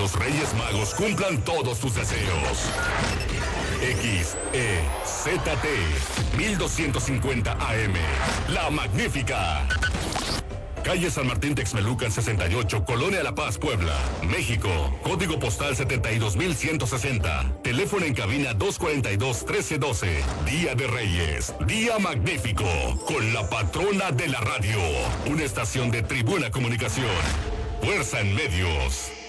los Reyes Magos cumplan todos tus deseos. X, E, Z, T, 1250 AM. La Magnífica. Calle San Martín Texmelucan 68, Colonia La Paz, Puebla, México. Código postal 72160. Teléfono en cabina 242-1312. Día de Reyes. Día magnífico. Con la patrona de la radio. Una estación de Tribuna Comunicación. Fuerza en medios.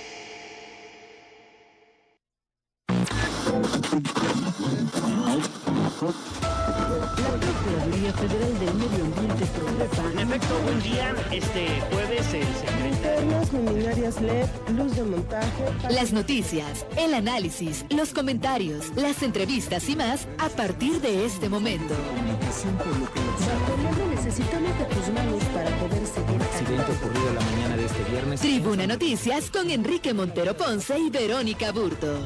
Procuraduría Federal del Medio Ambiente En efecto, buen día. Este jueves el secretario. luminarias LED, luz de montaje. Las noticias, el análisis, los comentarios, las entrevistas y más a partir de este momento. Necesitamos de tus manos para poder seguir. accidente ocurrido la mañana de este viernes. Tribuna Noticias con Enrique Montero Ponce y Verónica Burto.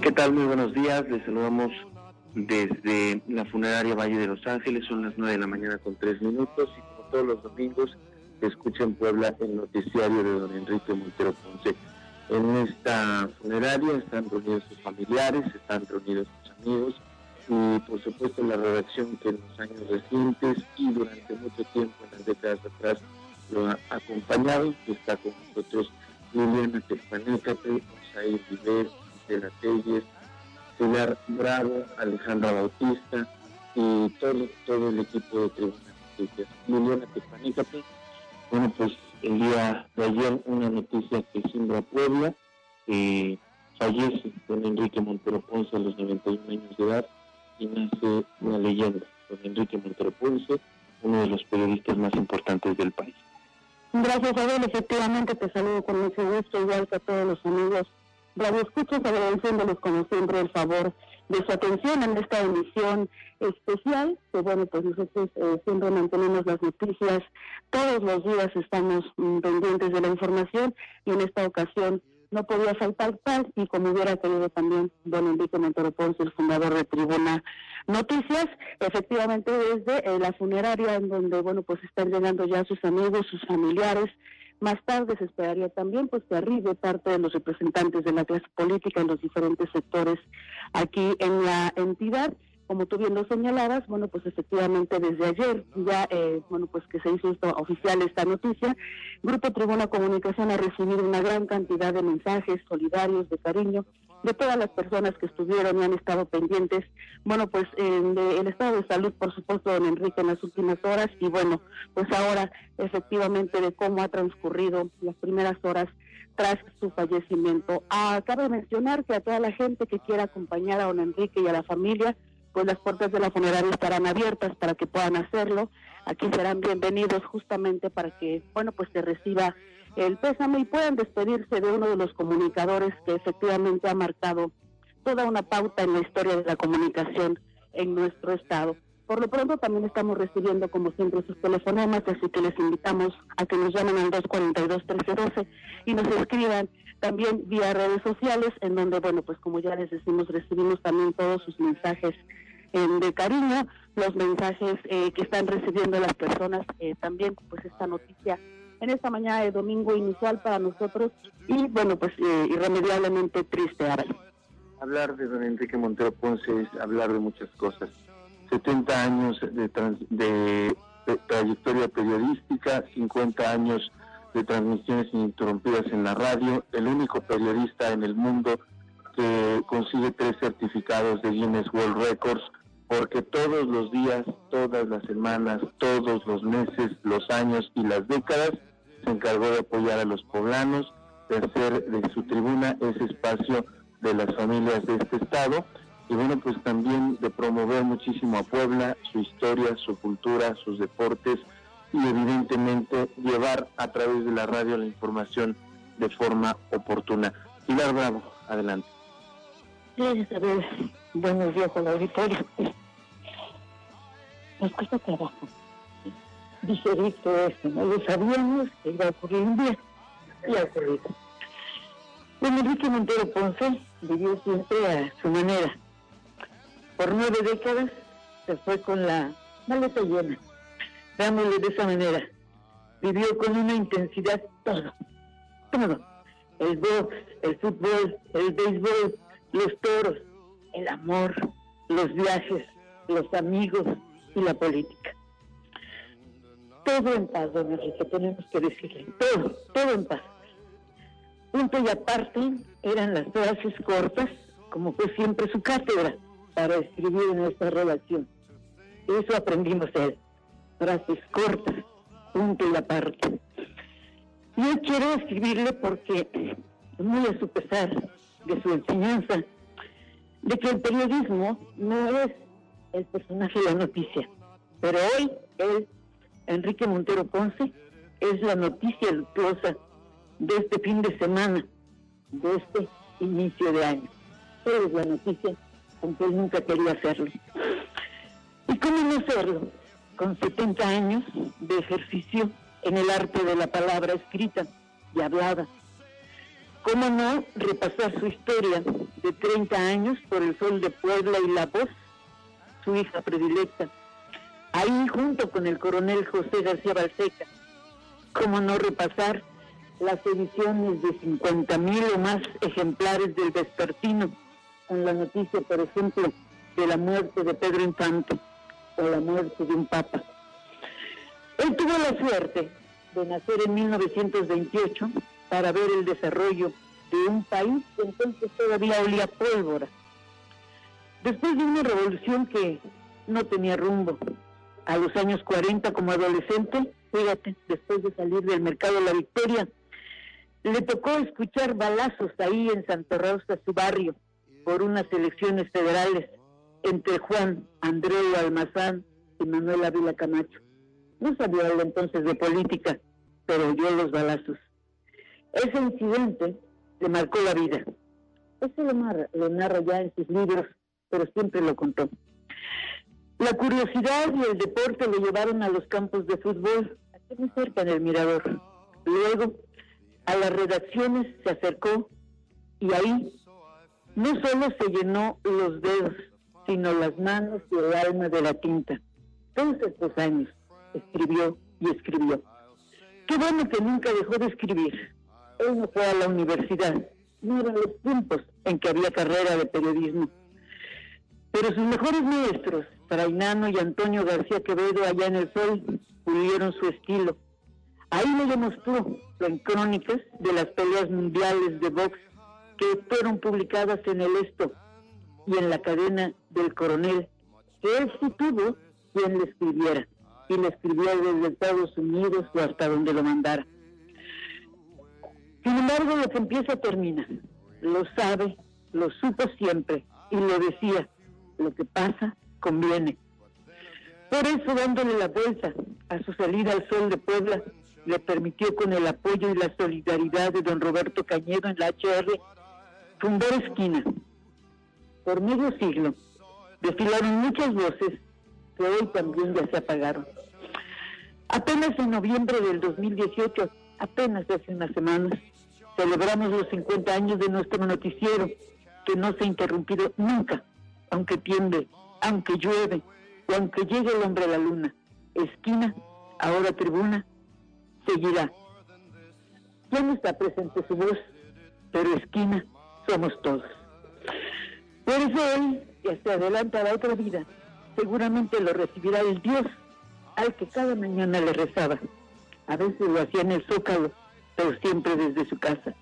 ¿Qué tal? Muy buenos días. Les saludamos desde la funeraria Valle de Los Ángeles. Son las 9 de la mañana con 3 minutos y como todos los domingos se escucha en Puebla el noticiario de don Enrique Montero Ponce. En esta funeraria están reunidos sus familiares, están reunidos sus amigos y por supuesto la redacción que en los años recientes y durante mucho tiempo en las décadas atrás lo ha acompañado. Está con nosotros Liliana Tepanécate, Osair Vives, Gisela Telles, Pilar Bravo, Alejandra Bautista y todo, todo el equipo de Tribuna Noticias. Liliana Tepanécate, bueno pues el día de ayer una noticia que simbra Puebla, eh, fallece don Enrique Montero Ponce a los 91 años de edad y nace una leyenda. Don Enrique Montero Ponce, uno de los periodistas más importantes del país. Gracias, Abel. Efectivamente, te saludo con mucho gusto, igual que a todos los amigos Radio Escuchas, agradeciéndoles como siempre el favor de su atención en esta emisión especial, que bueno, pues nosotros eh, siempre mantenemos las noticias, todos los días estamos mm, pendientes de la información y en esta ocasión no podía faltar tal y como hubiera querido también don Enrique Montero Ponce, el fundador de Tribuna Noticias, efectivamente desde eh, la funeraria en donde, bueno, pues están llegando ya sus amigos, sus familiares, más tarde se esperaría también pues que arribe parte de los representantes de la clase política en los diferentes sectores aquí en la entidad como tú bien lo señalabas, bueno, pues efectivamente desde ayer ya, eh, bueno, pues que se hizo esto oficial esta noticia, Grupo Tribuna Comunicación ha recibido una gran cantidad de mensajes solidarios, de cariño, de todas las personas que estuvieron y han estado pendientes, bueno, pues el estado de salud, por supuesto, don Enrique en las últimas horas y bueno, pues ahora efectivamente de cómo ha transcurrido las primeras horas tras su fallecimiento. Ah, cabe mencionar que a toda la gente que quiera acompañar a don Enrique y a la familia, pues las puertas de la funeraria estarán abiertas para que puedan hacerlo. Aquí serán bienvenidos justamente para que, bueno, pues se reciba el pésame y puedan despedirse de uno de los comunicadores que efectivamente ha marcado toda una pauta en la historia de la comunicación en nuestro estado. Por lo pronto también estamos recibiendo como siempre sus telefonemas, así que les invitamos a que nos llamen al 242-1312 y nos escriban también vía redes sociales, en donde, bueno, pues como ya les decimos, recibimos también todos sus mensajes de cariño, los mensajes eh, que están recibiendo las personas, eh, también pues esta noticia en esta mañana de domingo inicial para nosotros y bueno pues eh, irremediablemente triste ahora. Hablar de don Enrique Montero Ponce es hablar de muchas cosas. 70 años de, de, trayectoria periodística, 50 años de transmisiones ininterrumpidas en la radio, el único periodista en el mundo que consigue tres certificados de Guinness World Records, porque todos los días, todas las semanas, todos los meses, los años y las décadas se encargó de apoyar a los poblanos, de hacer de su tribuna ese espacio de las familias de este estado y bueno, pues también de promover muchísimo a Puebla, su historia, su cultura, sus deportes y evidentemente llevar a través de la radio la información de forma oportuna. Pilar Bravo, adelante. Gracias, ver, Buenos días al auditorio. Nos cuesta trabajo digerir esto, ¿no? Lo sabíamos que iba a ocurrir un día y ha ocurrido. Enrique Montero Ponce vivió siempre a su manera. Por nueve décadas se fue con la maleta llena, dándole de esa manera. Vivió con una intensidad todo, todo. El box, el fútbol, el béisbol, los toros, el amor, los viajes, los amigos y la política. Todo en paz, don Enrique, tenemos que decirle, todo, todo en paz. Punto y aparte eran las frases cortas, como fue siempre su cátedra, para escribir en esta relación. Eso aprendimos de él, frases cortas, punto y aparte. Yo quiero escribirle porque, muy a su pesar de su enseñanza, de que el periodismo no es el personaje de la noticia, pero hoy él, Enrique Montero Ponce, es la noticia luctuosa de este fin de semana, de este inicio de año. Él es la noticia, aunque él nunca quería hacerlo. ¿Y cómo no hacerlo? Con 70 años de ejercicio en el arte de la palabra escrita y hablada, ¿Cómo no repasar su historia de 30 años por el sol de Puebla y la voz, su hija predilecta? Ahí junto con el coronel José García Balseca. ¿Cómo no repasar las ediciones de 50 mil o más ejemplares del Vespertino con la noticia, por ejemplo, de la muerte de Pedro Infante o la muerte de un papa? Él tuvo la suerte de nacer en 1928 para ver el desarrollo de un país que entonces todavía olía pólvora. Después de una revolución que no tenía rumbo, a los años 40 como adolescente, fíjate, después de salir del mercado de la Victoria, le tocó escuchar balazos ahí en Santa Rosa, su barrio, por unas elecciones federales entre Juan Andreu Almazán y Manuel Ávila Camacho. No sabía él entonces de política, pero oyó los balazos. Ese incidente le marcó la vida. Eso lo narra, lo narra ya en sus libros, pero siempre lo contó. La curiosidad y el deporte le llevaron a los campos de fútbol, aquí muy cerca en el Mirador. Luego, a las redacciones se acercó y ahí no solo se llenó los dedos, sino las manos y el alma de la tinta. Todos estos años escribió y escribió. Qué bueno que nunca dejó de escribir. Él no fue a la universidad, no eran los tiempos en que había carrera de periodismo. Pero sus mejores maestros, Trainano y Antonio García Quevedo, allá en el Sol, pulieron su estilo. Ahí le demostró en crónicas de las peleas mundiales de box que fueron publicadas en el Esto y en la cadena del coronel, que él sí tuvo quien le escribiera, y le escribió desde Estados Unidos o hasta donde lo mandara. Sin embargo, lo que empieza termina. Lo sabe, lo supo siempre y lo decía. Lo que pasa conviene. Por eso, dándole la vuelta a su salida al sol de Puebla, le permitió con el apoyo y la solidaridad de don Roberto Cañedo en la HR fundar Esquina. Por medio siglo desfilaron muchas voces que hoy también ya se apagaron. Apenas en noviembre del 2018, apenas hace unas semanas, celebramos los 50 años de nuestro noticiero, que no se ha interrumpido nunca, aunque tiemble, aunque llueve, o aunque llegue el hombre a la luna. Esquina, ahora tribuna, seguirá. Ya no está presente su voz, pero esquina somos todos. Por eso hoy, que se adelanta a la otra vida, seguramente lo recibirá el Dios al que cada mañana le rezaba. A veces lo hacía en el zócalo, pero siempre desde su casa.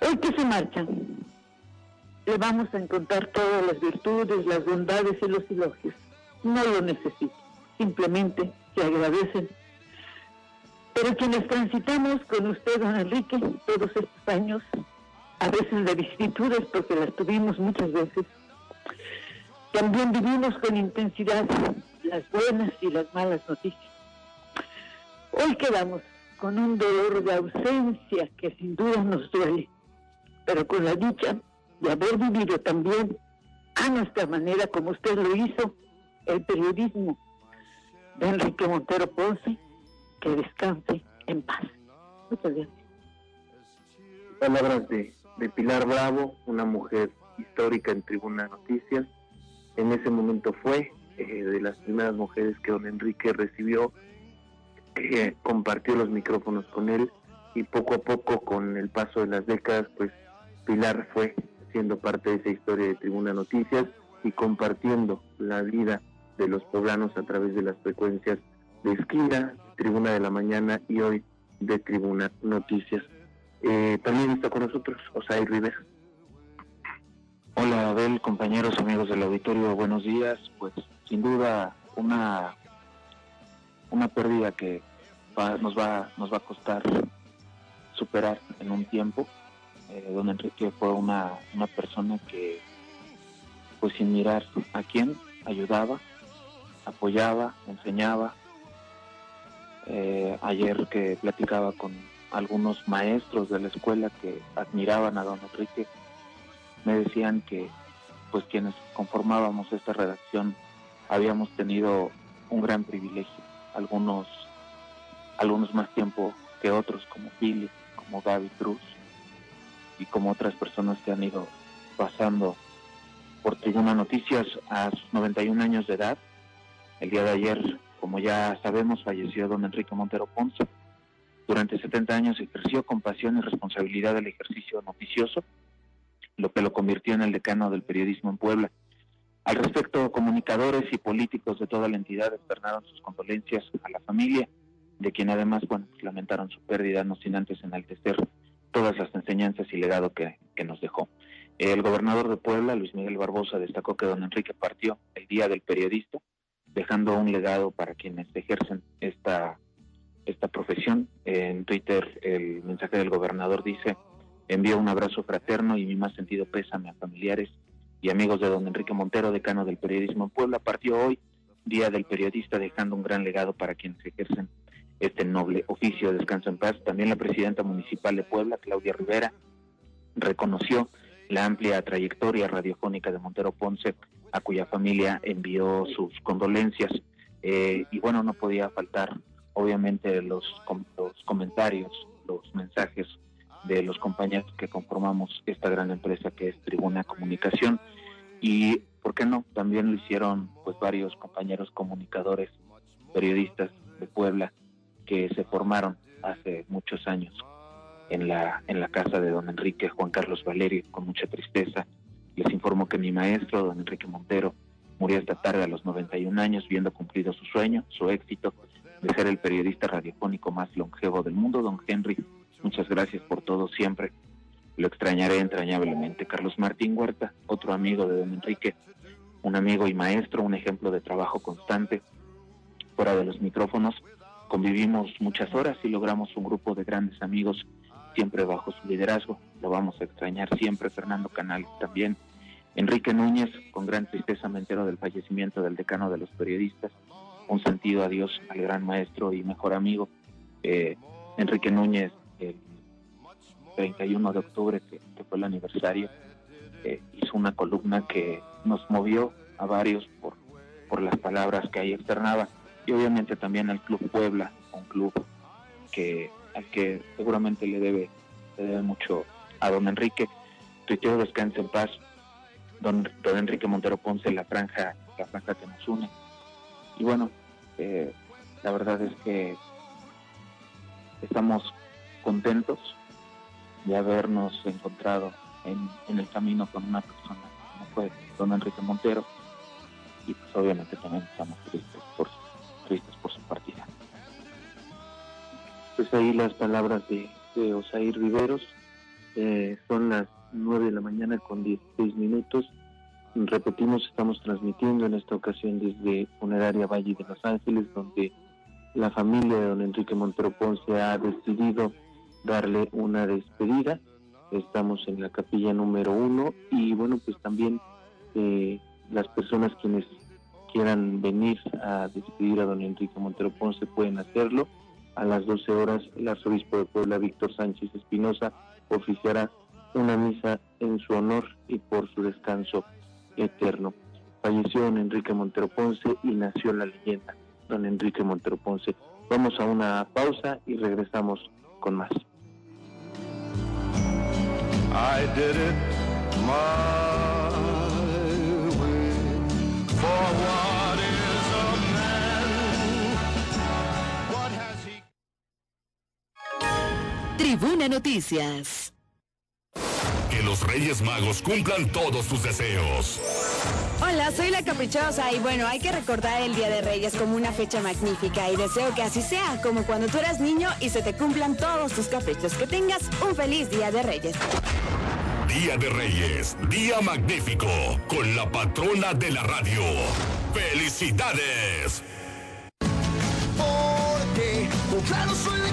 Hoy que se marchan, le vamos a encontrar todas las virtudes, las bondades y los elogios. No lo necesito, simplemente se agradecen. Pero quienes transitamos con usted, don Enrique, todos estos años, a veces de vicisitudes, porque las tuvimos muchas veces, también vivimos con intensidad las buenas y las malas noticias. Hoy quedamos con un dolor de ausencia que sin duda nos duele, pero con la dicha de haber vivido también a nuestra manera, como usted lo hizo, el periodismo de Enrique Montero Ponce, que descanse en paz. Muchas gracias. Palabras de, de Pilar Bravo, una mujer histórica en Tribuna Noticias. En ese momento fue eh, de las primeras mujeres que don Enrique recibió compartió los micrófonos con él y poco a poco con el paso de las décadas pues Pilar fue siendo parte de esa historia de Tribuna Noticias y compartiendo la vida de los poblanos a través de las frecuencias de Esquina, Tribuna de la Mañana y hoy de Tribuna Noticias. Eh, también está con nosotros Osay Rivera. Hola Abel, compañeros, amigos del auditorio, buenos días. Pues sin duda una una pérdida que nos va nos va a costar superar en un tiempo. Eh, don Enrique fue una, una persona que, pues sin mirar a quién, ayudaba, apoyaba, enseñaba. Eh, ayer que platicaba con algunos maestros de la escuela que admiraban a don Enrique, me decían que pues quienes conformábamos esta redacción habíamos tenido un gran privilegio algunos, algunos más tiempo que otros, como Billy, como Gaby Cruz y como otras personas que han ido pasando por Tribuna Noticias a sus 91 años de edad. El día de ayer, como ya sabemos, falleció don Enrique Montero Ponce. Durante 70 años ejerció con pasión y responsabilidad el ejercicio noticioso, lo que lo convirtió en el decano del periodismo en Puebla. Al respecto, comunicadores y políticos de toda la entidad externaron sus condolencias a la familia, de quien además bueno, pues, lamentaron su pérdida, no sin antes enaltecer todas las enseñanzas y legado que, nos dejó. El gobernador de Puebla, Luis Miguel Barbosa, destacó que don Enrique partió el Día del Periodista, dejando un legado para quienes ejercen esta, esta profesión. En Twitter el mensaje del gobernador dice, envío un abrazo fraterno y mi más sentido pésame a familiares y amigos de don Enrique Montero, decano del periodismo en Puebla, partió hoy Día del Periodista, dejando un gran legado para quienes ejercen este noble oficio. Descanso en paz. También la presidenta municipal de Puebla, Claudia Rivera, reconoció la amplia trayectoria radiofónica de Montero Ponce, a cuya familia envió sus condolencias. Eh, y bueno, no podía faltar, obviamente, los, los comentarios, los mensajes de los compañeros que conformamos esta gran empresa que es Tribuna Comunicación. Y, ¿por qué no? También lo hicieron pues varios compañeros comunicadores, periodistas de Puebla, que se formaron hace muchos años en la, en la casa de don Enrique Juan Carlos Valerio, con mucha tristeza. Les informo que mi maestro, don Enrique Montero, murió esta tarde a los 91 años, viendo cumplido su sueño, su éxito de ser el periodista radiofónico más longevo del mundo. Don Henry, muchas gracias por todo siempre. Lo extrañaré entrañablemente. Carlos Martín Huerta, otro amigo de don Enrique, un amigo y maestro, un ejemplo de trabajo constante fuera de los micrófonos. Convivimos muchas horas y logramos un grupo de grandes amigos siempre bajo su liderazgo. Lo vamos a extrañar siempre, Fernando Canales también. Enrique Núñez, con gran tristeza me entero del fallecimiento del decano de los periodistas. Un sentido adiós al gran maestro y mejor amigo. Eh, Enrique Núñez, el 31 de octubre, que, fue el aniversario, eh, hizo una columna que nos movió a varios por, por las palabras que ahí externaba. Y obviamente también al Club Puebla, un club que al que seguramente le debe, le debe mucho a don Enrique. Tuiteo descanse en paz. Don, don Enrique Montero Ponce, la franja, la franja que nos une. Y bueno, eh, la verdad es que estamos contentos de habernos encontrado en, en el camino con una persona como fue don Enrique Montero y pues obviamente también estamos tristes por, por su partida pues ahí las palabras de, de Osair Riveros. Eh, son las 9 de la mañana con 16 minutos. Repetimos, estamos transmitiendo en esta ocasión desde Funeraria Valle de Los Ángeles, donde la familia de don Enrique Montero Ponce ha decidido darle una despedida. Estamos en la capilla número uno y bueno, pues también eh, las personas quienes quieran venir a despedir a don Enrique Montero Ponce pueden hacerlo a las 12 horas, el arzobispo de Puebla, Víctor Sánchez Espinosa, oficiará una misa en su honor y por su descanso eterno. Falleció don Enrique Montero Ponce y nació la leyenda, don Enrique Montero Ponce. Vamos a una pausa y regresamos con más. Tribuna Noticias. Que los Reyes Magos cumplan todos tus deseos. Hola, soy la Caprichosa y bueno, hay que recordar el Día de Reyes como una fecha magnífica y deseo que así sea, como cuando tú eras niño y se te cumplan todos tus caprichos. Que tengas un feliz Día de Reyes. Día de Reyes, día magnífico, con la patrona de la radio. ¡Felicidades! Porque, claro, soy de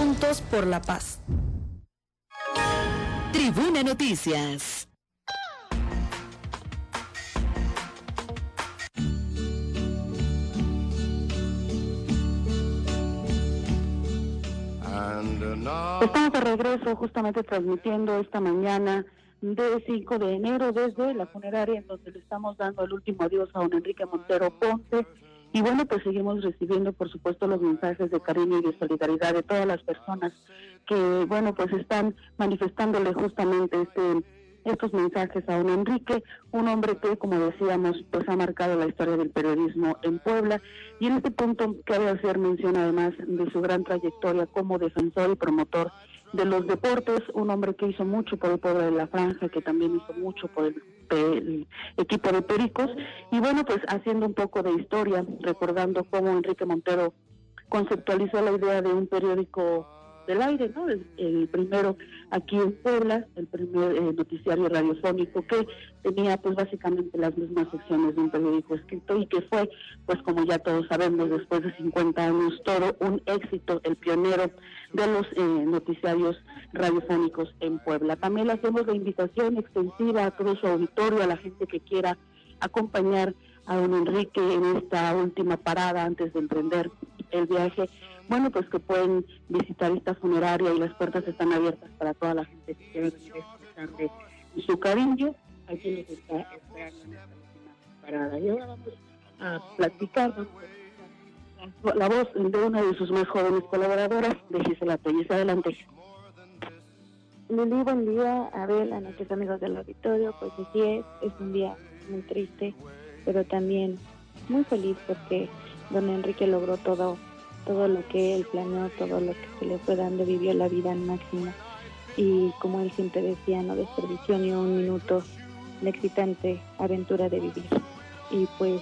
Juntos por la paz. Tribuna Noticias. Estamos de regreso justamente transmitiendo esta mañana de 5 de enero desde la funeraria en donde le estamos dando el último adiós a don Enrique Montero Ponce. Y bueno, pues seguimos recibiendo, por supuesto, los mensajes de cariño y de solidaridad de todas las personas que, bueno, pues están manifestándole justamente este estos mensajes a don Enrique, un hombre que, como decíamos, pues ha marcado la historia del periodismo en Puebla. Y en este punto cabe hacer mención además de su gran trayectoria como defensor y promotor de los deportes, un hombre que hizo mucho por el pueblo de la franja, que también hizo mucho por el, el, equipo de Pericos, y bueno, pues haciendo un poco de historia, recordando cómo Enrique Montero conceptualizó la idea de un periódico del aire, ¿no? El, primero aquí en Puebla, el primer eh, noticiario radiofónico que tenía pues básicamente las mismas secciones de un periódico escrito y que fue, pues como ya todos sabemos, después de 50 años todo un éxito, el pionero de los eh, noticiarios radiofónicos en Puebla. También le hacemos la invitación extensiva a todo su auditorio, a la gente que quiera acompañar a don Enrique en esta última parada antes de emprender el viaje bueno, pues que pueden visitar esta funeraria y las puertas están abiertas para toda la gente que quiera venir a expresarle su cariño. Aquí nos está esperando en esta última parada. Y ahora vamos a platicar la voz de una de sus más jóvenes colaboradoras, de Gisela Pérez. Adelante. Lili, buen día. Abel, a nuestros amigos del auditorio, pues así es, es un día muy triste, pero también muy feliz porque don Enrique logró todo todo lo que él planeó, todo lo que se le fue dando, vivió la vida al máximo. Y como él siempre decía, no desperdició ni un minuto la excitante aventura de vivir. Y pues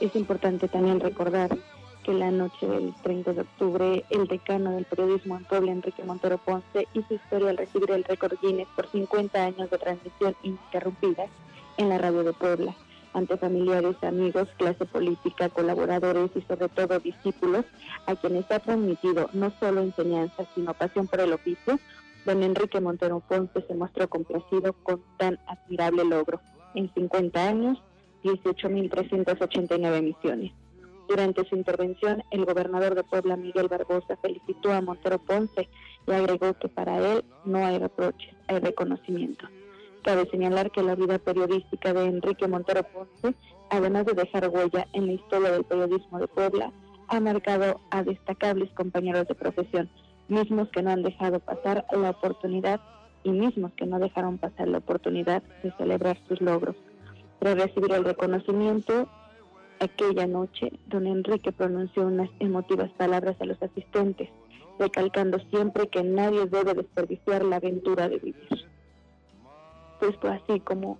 es importante también recordar que la noche del 30 de octubre, el decano del periodismo en Puebla, Enrique Montero Ponce, hizo historia al recibir el récord Guinness por 50 años de transmisión ininterrumpida en la radio de Puebla ante familiares, amigos, clase política, colaboradores y sobre todo discípulos, a quienes ha transmitido no solo enseñanza, sino pasión por el oficio, don Enrique Montero Ponce se mostró complacido con tan admirable logro. En 50 años, 18.389 misiones. Durante su intervención, el gobernador de Puebla, Miguel Barbosa, felicitó a Montero Ponce y agregó que para él no hay reproches, hay reconocimiento. Cabe señalar que la vida periodística de Enrique Montero Ponce, además de dejar huella en la historia del periodismo de Puebla, ha marcado a destacables compañeros de profesión, mismos que no han dejado pasar la oportunidad y mismos que no dejaron pasar la oportunidad de celebrar sus logros. Tras recibir el reconocimiento, aquella noche, don Enrique pronunció unas emotivas palabras a los asistentes, recalcando siempre que nadie debe desperdiciar la aventura de vivir pues fue así como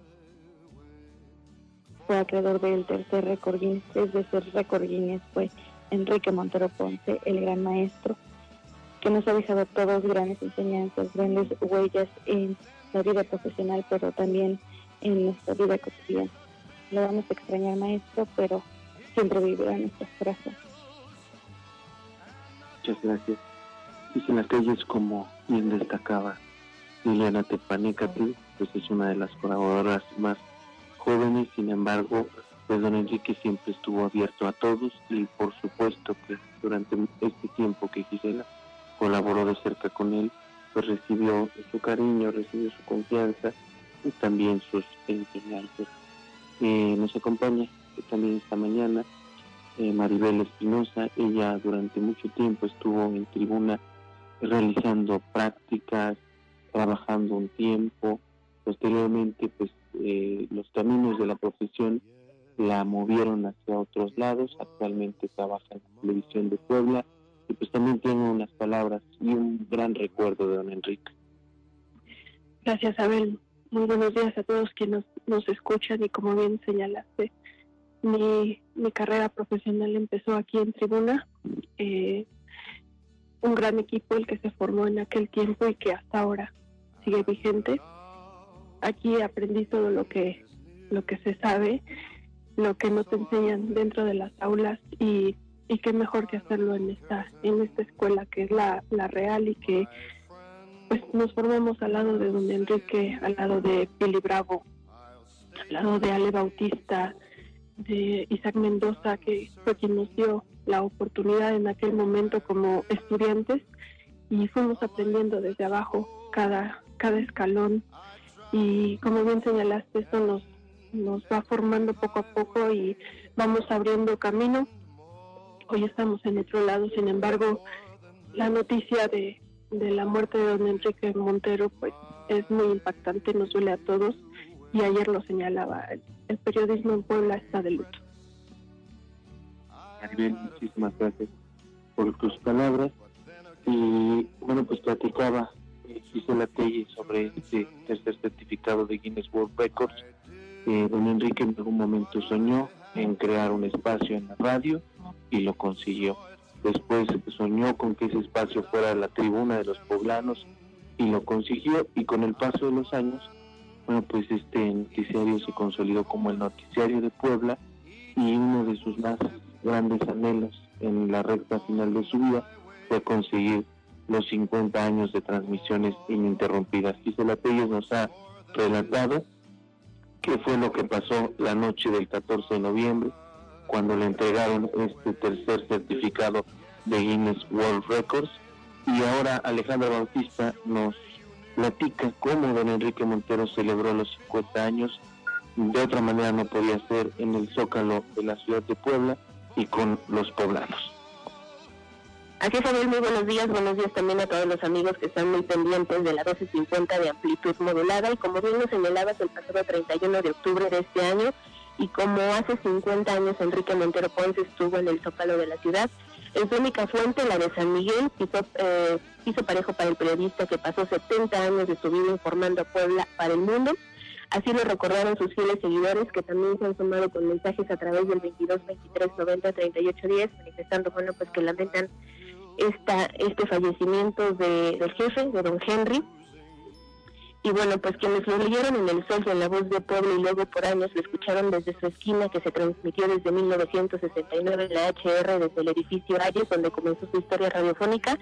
fue acreedor del tercer récord Guinness, tres veces récord Guinness fue Enrique Montero Ponce, el gran maestro, que nos ha dejado todas grandes enseñanzas, grandes huellas en la vida profesional, pero también en nuestra vida cotidiana. Lo vamos a extrañar, maestro, pero siempre vivirá en nuestros corazones. Muchas gracias. Y en las calles, como bien destacaba Liliana Tepanecatl, pues es una de las colaboradoras más jóvenes, sin embargo, pues don Enrique siempre estuvo abierto a todos y por supuesto que durante este tiempo que Gisela colaboró de cerca con él, pues recibió su cariño, recibió su confianza y también sus enseñanzas. Eh, nos acompaña también esta mañana eh, Maribel Espinosa, ella durante mucho tiempo estuvo en tribuna realizando prácticas, trabajando un tiempo, posteriormente pues eh, los caminos de la profesión la movieron hacia otros lados, actualmente trabaja en la televisión de Puebla y pues también tiene unas palabras y un gran recuerdo de don Enrique. Gracias Abel, muy buenos días a todos quienes nos, escuchan y como bien señalaste, mi, mi carrera profesional empezó aquí en Tribuna, eh, un gran equipo el que se formó en aquel tiempo y que hasta ahora sigue vigente. Aquí aprendí todo lo que, lo que se sabe, lo que nos enseñan dentro de las aulas y y qué mejor que hacerlo en esta en esta escuela que es la, la real y que pues nos formamos al lado de don Enrique, al lado de Billy Bravo, al lado de Ale Bautista, de Isaac Mendoza, que fue quien nos dio la oportunidad en aquel momento como estudiantes y fuimos aprendiendo desde abajo cada, cada escalón y como bien señalaste, esto nos, nos va formando poco a poco y vamos abriendo camino. Hoy estamos en otro lado, sin embargo, la noticia de, de la muerte de don Enrique Montero pues es muy impactante, nos duele a todos y ayer lo señalaba, el, periodismo en Puebla está de luto. Maribel, muchísimas gracias por tus palabras. Y bueno, pues platicaba eh, Gisela Telle sobre este tercer certificado de Guinness World Records. Don Enrique en algún momento soñó en crear un espacio en la radio y lo consiguió. Después soñó con que ese espacio fuera la tribuna de los poblanos y lo consiguió y con el paso de los años, bueno, pues este noticiario se consolidó como el noticiario de Puebla y uno de sus más grandes anhelos en la recta final de su vida fue conseguir los 50 años de transmisiones ininterrumpidas. Gisela Telles nos ha relatado qué fue lo que pasó la noche del 14 de noviembre cuando le entregaron este tercer certificado de Guinness World Records y ahora Alejandra Bautista nos platica cómo don Enrique Montero celebró los 50 años de otra manera no podía ser en el Zócalo de la ciudad de Puebla y con los poblanos. Así es, muy buenos días. Buenos días también a todos los amigos que están muy pendientes de la 1250 de amplitud modulada. Y como bien lo señalabas, el pasado 31 de octubre de este año, y como hace 50 años Enrique Montero Ponce estuvo en el Zócalo de la ciudad, en su única fuente, la de San Miguel, hizo, eh, hizo parejo para el periodista que pasó 70 años de su vida informando a Puebla para el mundo. Así lo recordaron sus fieles seguidores que también se han sumado con mensajes a través del 22 23 90 38 10 manifestando bueno pues que lamentan esta este fallecimiento de, del jefe de don Henry. Y bueno pues quienes lo leyeron en el sol y en la voz de pueblo y luego por años lo escucharon desde su esquina que se transmitió desde 1969 en la HR desde el edificio Ayes donde comenzó su historia radiofónica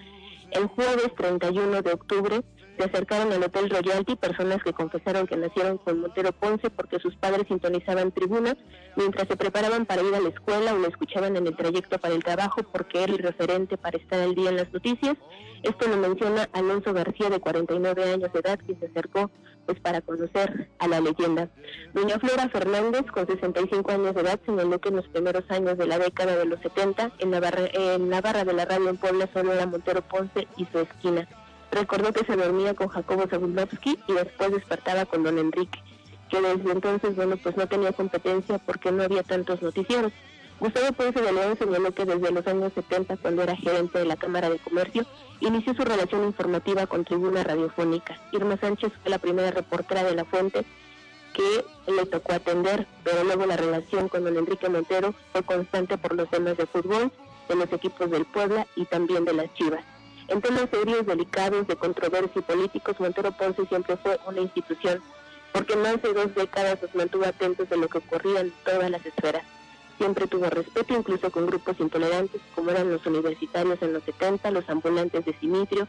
el jueves 31 de octubre se acercaron al Hotel Royalty personas que confesaron que nacieron con Montero Ponce porque sus padres sintonizaban tribunas mientras se preparaban para ir a la escuela o lo escuchaban en el trayecto para el trabajo porque era el referente para estar al día en las noticias. Esto lo menciona Alonso García de 49 años de edad que se acercó pues para conocer a la leyenda. Doña Flora Fernández, con 65 años de edad, señaló que en los primeros años de la década de los 70, en la barra, en la barra de la radio en Puebla solo era Montero Ponce y su esquina. Recordó que se dormía con Jacobo Zabulovsky y después despertaba con don Enrique, que desde entonces, bueno, pues no tenía competencia porque no había tantos noticieros. Gustavo Ponce de León señaló que desde los años 70, cuando era gerente de la Cámara de Comercio, inició su relación informativa con Tribuna Radiofónica. Irma Sánchez fue la primera reportera de La Fuente que le tocó atender, pero luego la relación con don Enrique Montero fue constante por los temas de fútbol, de los equipos del Puebla y también de las Chivas. En temas serios, delicados, de controversia y políticos, Montero Ponce siempre fue una institución, porque más de dos décadas nos mantuvo atentos de lo que ocurría en todas las esferas. Siempre tuvo respeto incluso con grupos intolerantes como eran los universitarios en los 70, los ambulantes de Simitrio,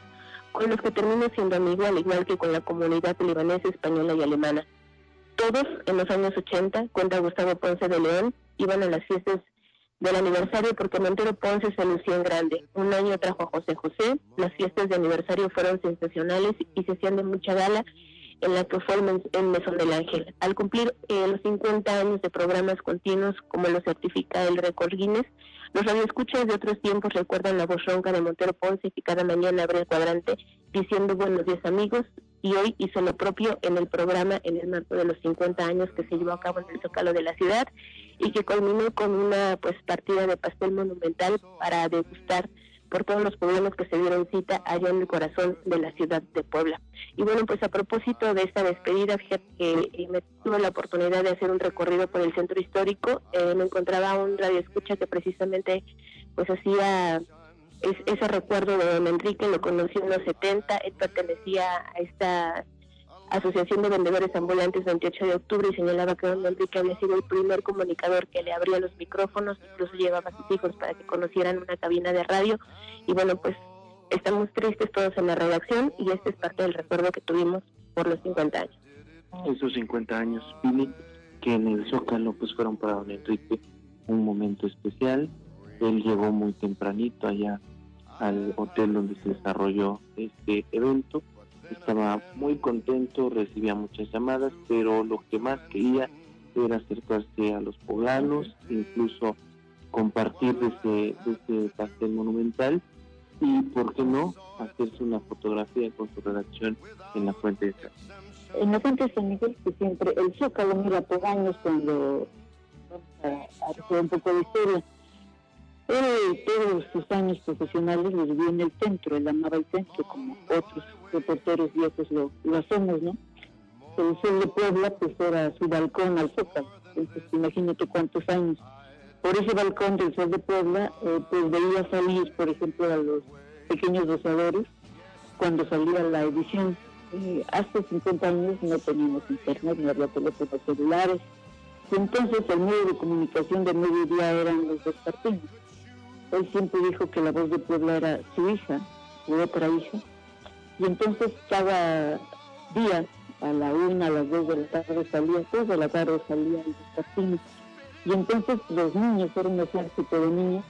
con los que terminó siendo amigo al igual que con la comunidad libanesa, española y alemana. Todos en los años 80, cuenta Gustavo Ponce de León, iban a las fiestas del aniversario porque Montero Ponce se lució en grande. Un año trajo a José José, las fiestas de aniversario fueron sensacionales y se hacían de mucha gala en la que fue el, Mesón del Ángel. Al cumplir eh, los 50 años de programas continuos, como lo certifica el récord Guinness, los radioescuchas de otros tiempos recuerdan la voz ronca de Montero Ponce que cada mañana abre el cuadrante diciendo buenos días amigos y hoy hizo lo propio en el programa en el marco de los 50 años que se llevó a cabo en el Zócalo de la ciudad y que culminó con una pues partida de pastel monumental para degustar por todos los problemas que se dieron cita allá en el corazón de la ciudad de Puebla. Y bueno, pues a propósito de esta despedida, fíjate que eh, me tuve la oportunidad de hacer un recorrido por el centro histórico, eh, me encontraba un radio escucha que precisamente pues hacía es, ese recuerdo de don Enrique, lo conocí en los 70, él pertenecía a esta Asociación de Vendedores Ambulantes 28 de octubre y señalaba que don Enrique había sido el primer comunicador que le abría los micrófonos, incluso llevaba a sus hijos para que conocieran una cabina de radio y bueno, pues estamos tristes todos en la redacción y este es parte del recuerdo que tuvimos por los 50 años. Esos 50 años, Pili, que en el Zócalo pues fueron para don Enrique un momento especial. Él llegó muy tempranito allá al hotel donde se desarrolló este evento estaba muy contento, recibía muchas llamadas, pero lo que más quería era acercarse a los poblanos, incluso compartir ese, ese pastel monumental y, ¿por qué no?, hacerse una fotografía con su redacción en la Fuente de San En la Fuente de San Miguel, que siempre el Zócalo mira por años cuando vamos a, a un poco de historia. Él todos sus años profesionales los vivió en el centro, él amaba el centro como otros reporteros viejos lo, lo hacemos, ¿no? El sol de Puebla pues era su balcón al Zócalo, entonces imagínate cuántos años. Por ese balcón del sol de Puebla eh, pues veía salir, por ejemplo, a los pequeños dosadores cuando salía la edición. Eh, hace 50 años no teníamos internet, no había teléfonos celulares, entonces el medio de comunicación de mediodía eran los dos partidos él siempre dijo que la voz de Puebla era su hija, su otra hija, y entonces cada día, a la una, a las dos de la tarde salía, toda la tarde salía el descartino. Y entonces los niños, era un ejército de niños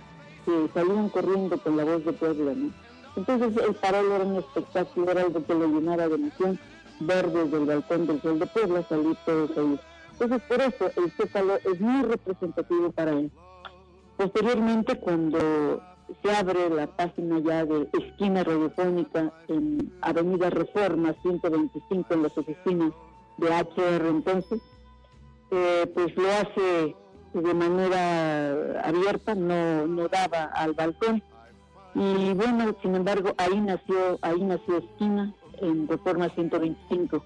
que salían corriendo con la voz de Puebla, ¿no? Entonces el parol era un espectáculo, era algo que lo llenara de emoción, ver desde el balcón del Sol de Puebla salir todos ellos. Entonces por eso el Zócalo es muy representativo para él. Posteriormente, cuando se abre la página ya de esquina radiofónica en Avenida Reforma 125 en las oficinas de HR entonces, eh, pues lo hace de manera abierta, no, no daba al balcón. Y bueno, sin embargo, ahí nació, ahí nació Esquina en Reforma 125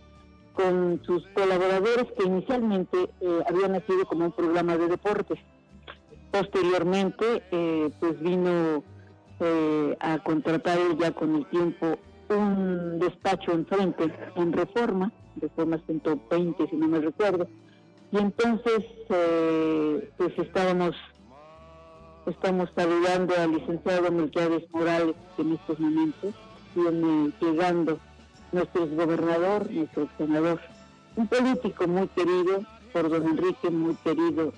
con sus colaboradores que inicialmente eh, habían nacido como un programa de deportes Posteriormente, eh, pues vino eh, a contratar ya con el tiempo un despacho enfrente, en Reforma, Reforma 120, si no me recuerdo. Y entonces, eh, pues estábamos, estamos saludando al licenciado Melquiades Morales en estos momentos, viene llegando nuestro gobernador, nuestro senador, un político muy querido por don Enrique, muy querido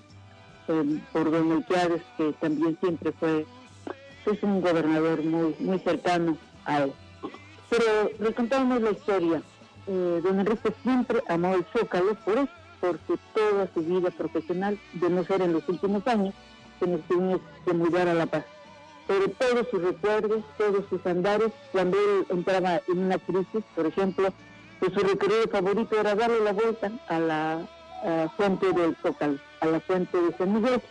por don Melquiades, que también siempre fue es un gobernador muy muy cercano a él. Pero recontamos la historia. Eh, don Enrique siempre amó el Zócalo por eso, porque toda su vida profesional, de no ser en los últimos años, se nos tuvimos que mudar a La Paz. Pero todos sus recuerdos, todos sus andares, cuando él entraba en una crisis, por ejemplo, pues su recorrido favorito era darle la vuelta a la fuente del Zócalo a la fuente de San Miguel,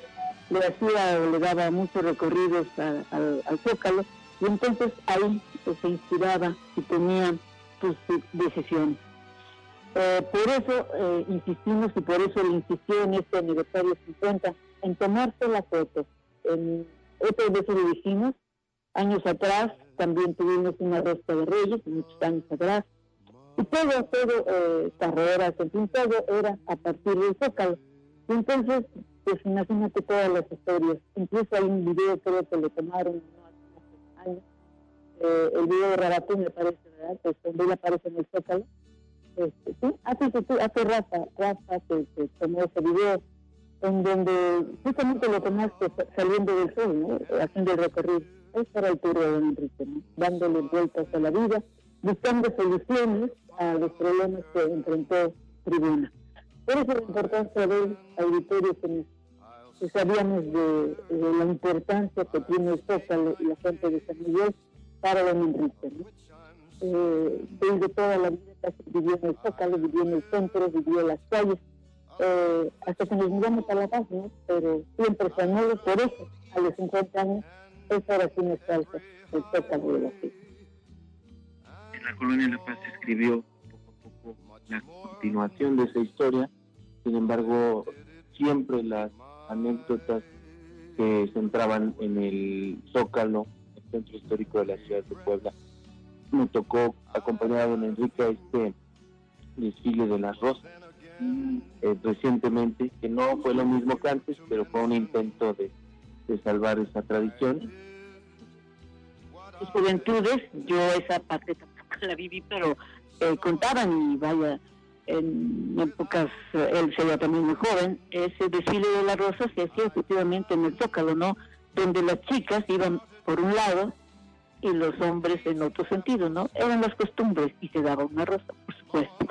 le hacía o le daba muchos recorridos al Zócalo y entonces ahí pues, se inspiraba y tenía sus decisiones. Eh, por eso eh, insistimos y por eso le insistió en este aniversario 50 en tomarse la foto. En, otras veces lo dijimos, años atrás también tuvimos una resta de reyes, muchos años atrás, y todo, todo, eh, carreras, en fin, todo era a partir del Zócalo. Entonces, pues imagínate todas las historias. Incluso hay un video, creo que le tomaron ¿no? hace años. Eh, el video de Rabatú me parece, ¿verdad? Pues donde él aparece en el Zócalo. Este, sí, hace, hace Rafa, Rafa que, tomó ese video, en donde justamente lo tomaste saliendo del sol, ¿no? Haciendo el recorrido. Esa era el tour de Enrique, ¿no? Dándole vueltas a la vida, buscando soluciones a los problemas que enfrentó Tribuna. Por eso la importancia del auditorio que, que sabíamos de, de, la importancia que tiene el Zócalo y la gente de San Miguel para don Enrique. ¿no? Eh, desde toda la vida vivió en el Zócalo, vivió en el centro, vivió en las calles, eh, hasta que nos mudamos a La Paz, ¿no? pero siempre españoles, por eso, a los 50 años, es ahora sí nos falta el Zócalo de la ciudad. En la colonia La Paz se escribió la continuación de esa historia. Sin embargo, siempre las anécdotas que se entraban en el Zócalo, el centro histórico de la ciudad de Puebla, me tocó acompañar a don Enrique a este desfile de las rosas. Eh, recientemente, que no fue lo mismo que antes, pero fue un intento de, de salvar esa tradición. Sus juventudes, yo esa parte tampoco la viví, pero eh, contaban y vaya, en épocas, eh, él sería también muy joven, ese desfile de las rosas se hacía efectivamente en el Zócalo, ¿no? Donde las chicas iban por un lado y los hombres en otro sentido, ¿no? Eran las costumbres y se daba una rosa, por supuesto.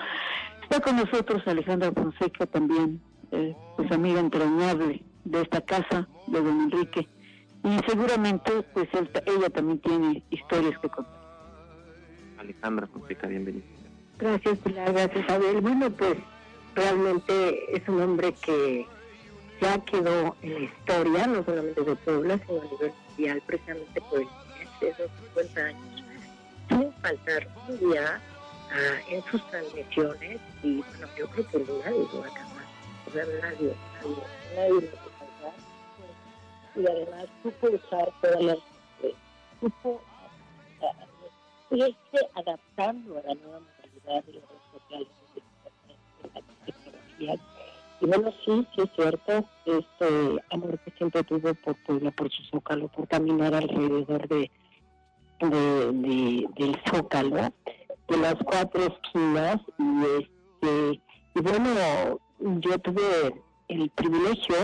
Está con nosotros Alejandra Fonseca también, eh, pues amiga entrañable de esta casa, de don Enrique, y seguramente pues ella también tiene historias que contar. Alejandra Fonseca, bienvenida. Gracias, Pilar, gracias, Abel. Bueno, pues realmente es un hombre que ya quedó en la historia, no solamente de Puebla, sino a nivel mundial, precisamente por esos 50 años, sin faltar un día ah, en sus transmisiones, y bueno, yo creo que nadie lo va a acabar. O sea, nadie, nadie, lo va a faltar. Y además supo usar todas las... eh, supo ah, irse adaptando a la nueva Y bueno, sí, sí es cierto, este amor que siempre tuvo por Puebla, por su zócalo, por caminar alrededor de, de, de- del zócalo, de las cuatro esquinas, y este, y bueno, yo tuve el privilegio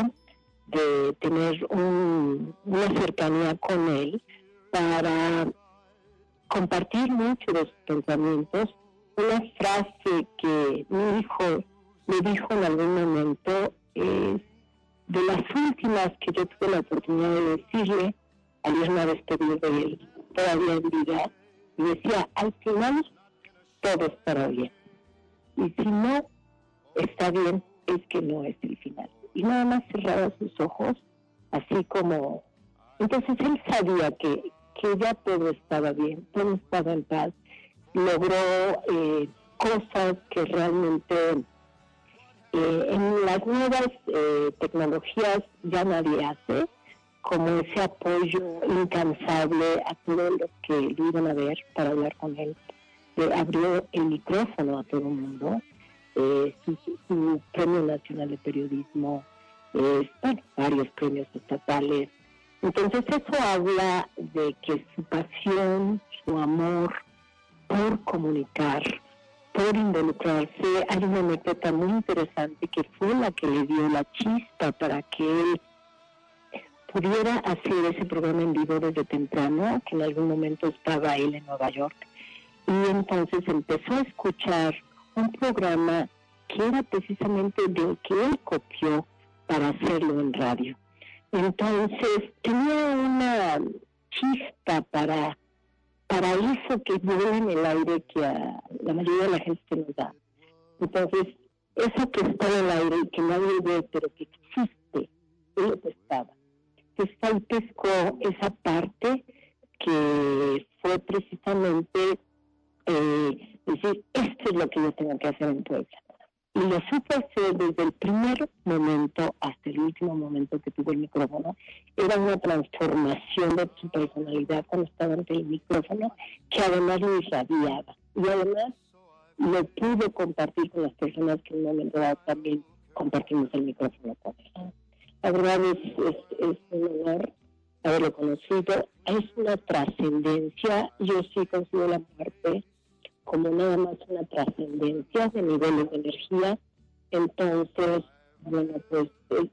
de tener un- una cercanía con él para compartir mucho de sus pensamientos. Una frase que mi hijo me dijo en algún momento es de las últimas que yo tuve la oportunidad de decirle al irme a despedir de él, todavía en y decía, al final todo estará bien. Y si no está bien, es que no es el final. Y nada más cerraba sus ojos, así como... Entonces él sabía que, que ya todo estaba bien, todo estaba en paz, logró eh, cosas que realmente eh, en las nuevas eh, tecnologías ya nadie hace, como ese apoyo incansable a todos los que lo iban a ver para hablar con él. Abrió el micrófono a todo el mundo, eh, su, su Premio Nacional de Periodismo, eh, varios premios estatales. Entonces eso habla de que su pasión, su amor por comunicar, por involucrarse, hay una anécdota muy interesante que fue la que le dio la chispa para que él pudiera hacer ese programa en vivo desde temprano, que en algún momento estaba él en Nueva York, y entonces empezó a escuchar un programa que era precisamente del que él copió para hacerlo en radio. Entonces tenía una chispa para, para eso que vuela en el aire que la mayoría de la gente nos da. Entonces, eso que está en el aire y que nadie ve, pero que existe, él lo estaba. Entonces ahí pescó esa parte que fue precisamente eh, decir, esto es lo que yo tengo que hacer en Puebla. Y lo supo hacer desde el primer momento hasta el último momento que tuvo el micrófono. Era una transformación de su personalidad cuando estaba ante el micrófono, que además lo irradiaba. Y además lo pudo compartir con las personas que en un momento dado también compartimos el micrófono con él. La verdad es, es, es un honor haberlo conocido. Es una trascendencia. Yo sí considero la muerte como nada más una trascendencia de niveles de energía. Entonces, bueno, pues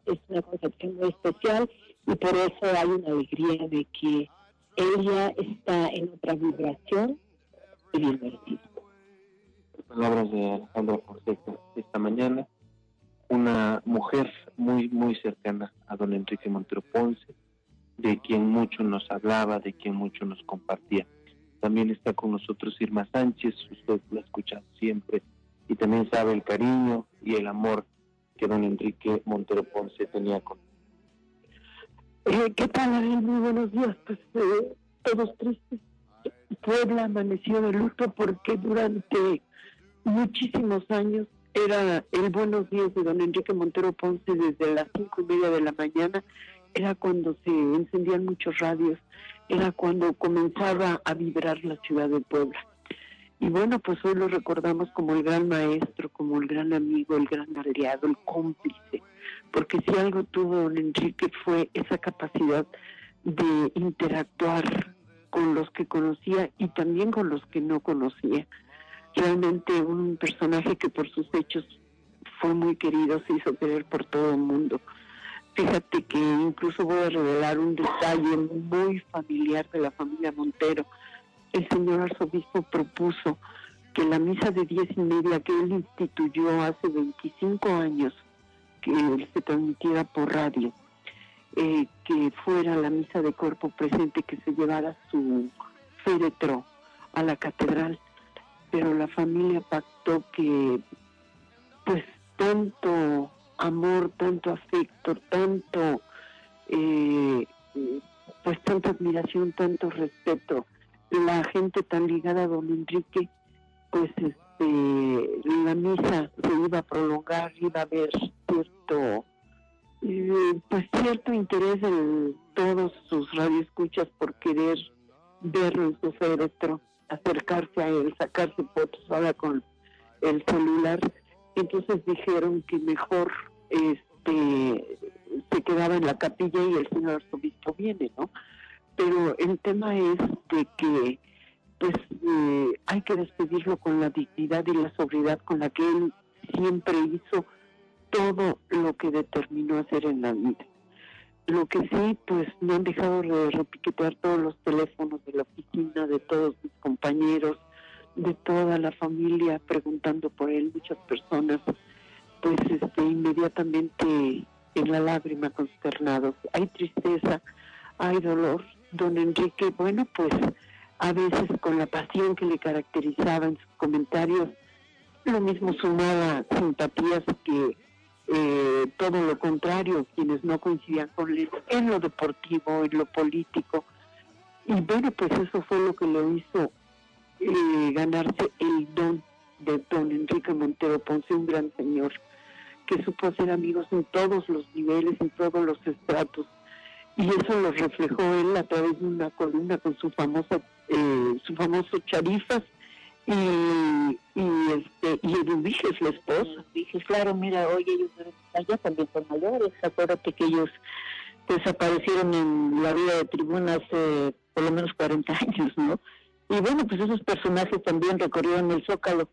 es, una concepción muy especial y por eso hay una alegría de que ella está en otra vibración y merecido. palabras de Alejandra Fonseca esta mañana, una mujer muy, muy cercana a don Enrique Montero Ponce, de quien mucho nos hablaba, de quien mucho nos compartía. También está con nosotros Irma Sánchez, usted la ha escuchado siempre, y también sabe el cariño y el amor que don Enrique Montero Ponce tenía con Eh, ¿Qué tal, Ariel? Muy buenos días. Pues eh, todos tristes. Puebla amaneció de luto porque durante muchísimos años era el buenos días de don Enrique Montero Ponce desde las cinco y media de la mañana. Era cuando se encendían muchos radios. Era cuando comenzaba a vibrar la ciudad de Puebla. Y bueno, pues hoy lo recordamos como el gran maestro, como el gran amigo, el gran aliado, el cómplice, porque si algo tuvo don Enrique fue esa capacidad de interactuar con los que conocía y también con los que no conocía. Realmente un personaje que por sus hechos fue muy querido, se hizo querer por todo el mundo. Fíjate que incluso voy a revelar un detalle muy familiar de la familia Montero. El señor arzobispo propuso que la misa de diez y media que él instituyó hace 25 años, que se transmitiera por radio, eh, que fuera la misa de cuerpo presente, que se llevara su féretro a la catedral. Pero la familia pactó que, pues, tanto amor, tanto afecto, tanto, eh, pues tanta admiración, tanto respeto. La gente tan ligada a don Enrique, pues este, la misa se iba a prolongar, iba a haber cierto, eh, pues cierto interés de todos sus radioescuchas por querer verlo en su féretro, acercarse a él, sacarse fotos ahora con el celular. Entonces dijeron que mejor este se quedaba en la capilla y el señor arzobispo viene, ¿no? Pero el tema es de que pues eh, hay que despedirlo con la dignidad y la sobriedad con la que él siempre hizo todo lo que determinó hacer en la vida. Lo que sí, pues me han dejado de repiquetear todos los teléfonos de la oficina, de todos mis compañeros, de toda la familia preguntando por él, muchas personas pues este, inmediatamente en la lágrima consternados. Hay tristeza, hay dolor. Don Enrique, bueno, pues a veces con la pasión que le caracterizaba en sus comentarios, lo mismo sumaba simpatías que eh, todo lo contrario, quienes no coincidían con él en lo deportivo, en lo político. Y bueno, pues eso fue lo que lo hizo eh, ganarse el don de don Enrique Montero Ponce, un gran señor que supo ser amigos en todos los niveles, en todos los estratos. Y eso lo reflejó él a través de una columna con su famosa, eh, su famoso Charifas y, y este y Eduviges, la esposa. Dije, claro, mira, hoy ellos allá también son mayores. Acuérdate que ellos desaparecieron en la vida de tribuna hace por lo menos 40 años, ¿no? Y bueno, pues esos personajes también recorrieron el Zócalo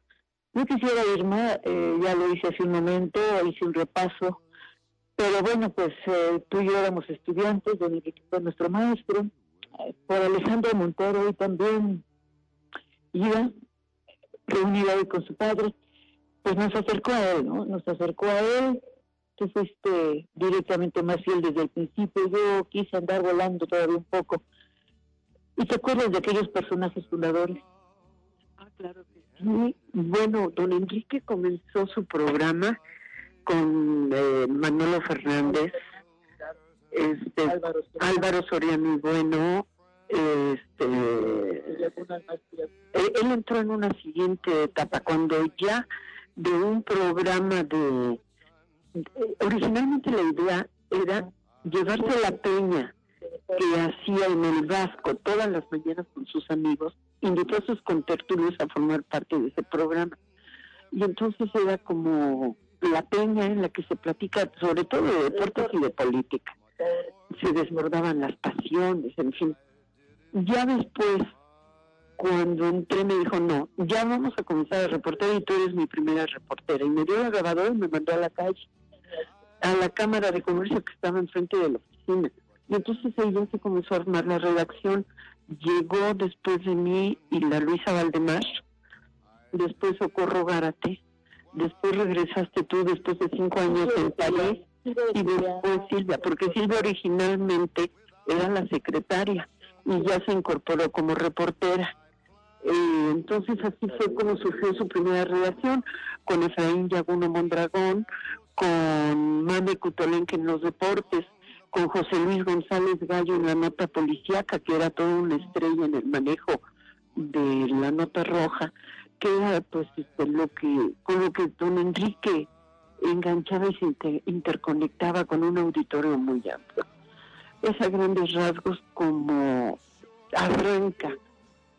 no quisiera ir más, eh, ya lo hice hace un momento, hice un repaso, pero bueno, pues eh, tú y yo éramos estudiantes, de nuestro maestro, eh, por Alejandro Montero y también iba reunida hoy con su padre, pues nos acercó a él, ¿no? Nos acercó a él, tú fuiste directamente más fiel desde el principio, yo quise andar volando todavía un poco. ¿Y te acuerdas de aquellos personajes fundadores? Ah, claro que sí. Bueno, don Enrique comenzó su programa con eh, Manolo Fernández, este, Álvaro, Soriano y Bueno, este, él, entró en una siguiente etapa cuando ya de un programa de, originalmente la idea era llevarse la peña que hacía en el Vasco todas las mañanas con sus amigos invitó a sus contertulios a formar parte de ese programa. Y entonces era como la peña en la que se platica sobre todo de deportes y de política. Se desbordaban las pasiones, en fin. Ya después, cuando entré, me dijo, no, ya vamos a comenzar a reportar y tú eres mi primera reportera. Y me dio la grabadora y me mandó a la calle, a la Cámara de Comercio que estaba enfrente de la oficina. Y entonces ella se comenzó a armar la redacción llegó después de mí y la Luisa Valdemar, después Socorro Gárate, después regresaste tú después de cinco años en París y después Silvia, porque Silvia originalmente era la secretaria y ya se incorporó como reportera. Eh, entonces así fue como surgió su primera relación con Efraín Yaguno Mondragón, con Mame Cutolenque en los deportes, con José Luis González Gallo en la nota policíaca, que era toda una estrella en el manejo de la nota roja, que era pues este, lo que, con lo que don Enrique enganchaba y se interconectaba con un auditorio muy amplio. Es a grandes rasgos como arranca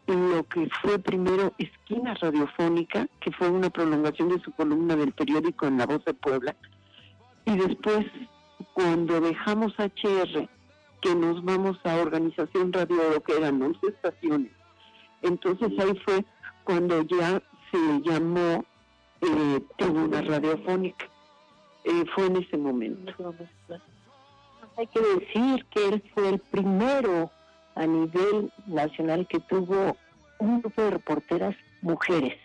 lo que fue primero Esquina Radiofónica, que fue una prolongación de su columna del periódico en La Voz de Puebla, y después cuando dejamos HR, que nos vamos a Organización Radio, que eran 11 estaciones, entonces ahí fue cuando ya se llamó eh, Tribuna Radiofónica. Eh, fue en ese momento. Hay que decir que él fue el primero a nivel nacional que tuvo un grupo de reporteras mujeres,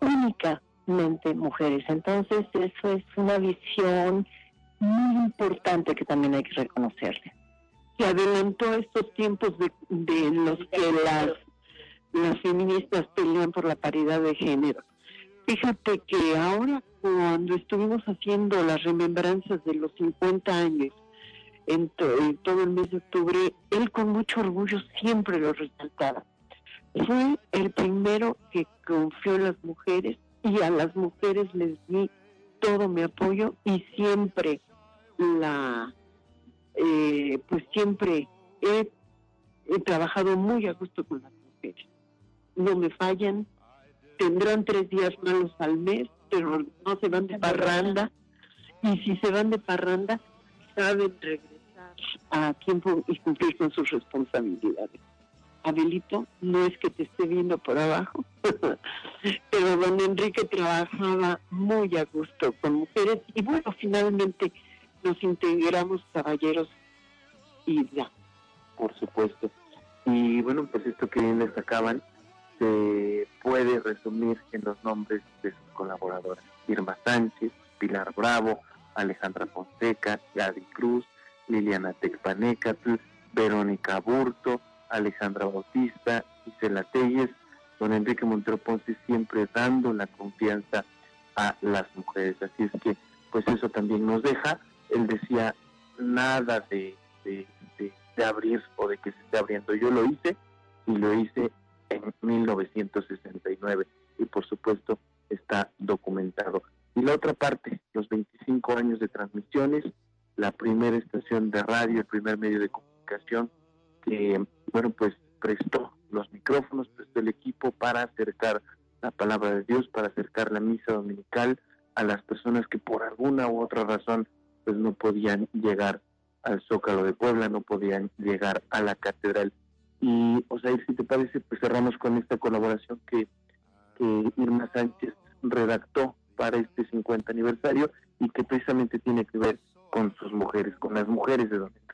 únicamente mujeres. Entonces eso es una visión muy importante que también hay que reconocerle. Se adelantó estos tiempos de, los que las, las feministas pelean por la paridad de género. Fíjate que ahora cuando estuvimos haciendo las remembranzas de los 50 años, en, to- todo el mes de octubre, él con mucho orgullo siempre lo resaltaba. Fue el primero que confió en las mujeres y a las mujeres les di todo mi apoyo y siempre la, eh, pues siempre he, he trabajado muy a gusto con las mujeres. No me fallan, tendrán tres días malos al mes, pero no se van de parranda. Y si se van de parranda, saben regresar a tiempo y cumplir con sus responsabilidades. Abelito, no es que te esté viendo por abajo, pero don Enrique trabajaba muy a gusto con mujeres y bueno, finalmente nos integramos caballeros y ya. por supuesto. Y bueno, pues esto que bien destacaban se puede resumir en los nombres de sus colaboradoras. Irma Sánchez, Pilar Bravo, Alejandra Fonseca, Gadi Cruz, Liliana Tecpanecatl, Verónica Burto, Alejandra Bautista, Isela Telles, don Enrique Montero Ponce siempre dando la confianza a las mujeres. Así es que, pues eso también nos deja. Él decía nada de, de, de- abrir o de que se esté abriendo. Yo lo hice y lo hice en 1969 y por supuesto está documentado. Y la otra parte, los 25 años de transmisiones, la primera estación de radio, el primer medio de comunicación que, bueno, pues prestó los micrófonos, prestó el equipo para acercar la palabra de Dios, para acercar la misa dominical a las personas que por alguna u otra razón pues no podían llegar al Zócalo de Puebla, no podían llegar a la catedral. Y, o sea, si te parece, pues cerramos con esta colaboración que, que Irma Sánchez redactó para este 50 aniversario y que precisamente tiene que ver con sus mujeres, con las mujeres de Don Enrique.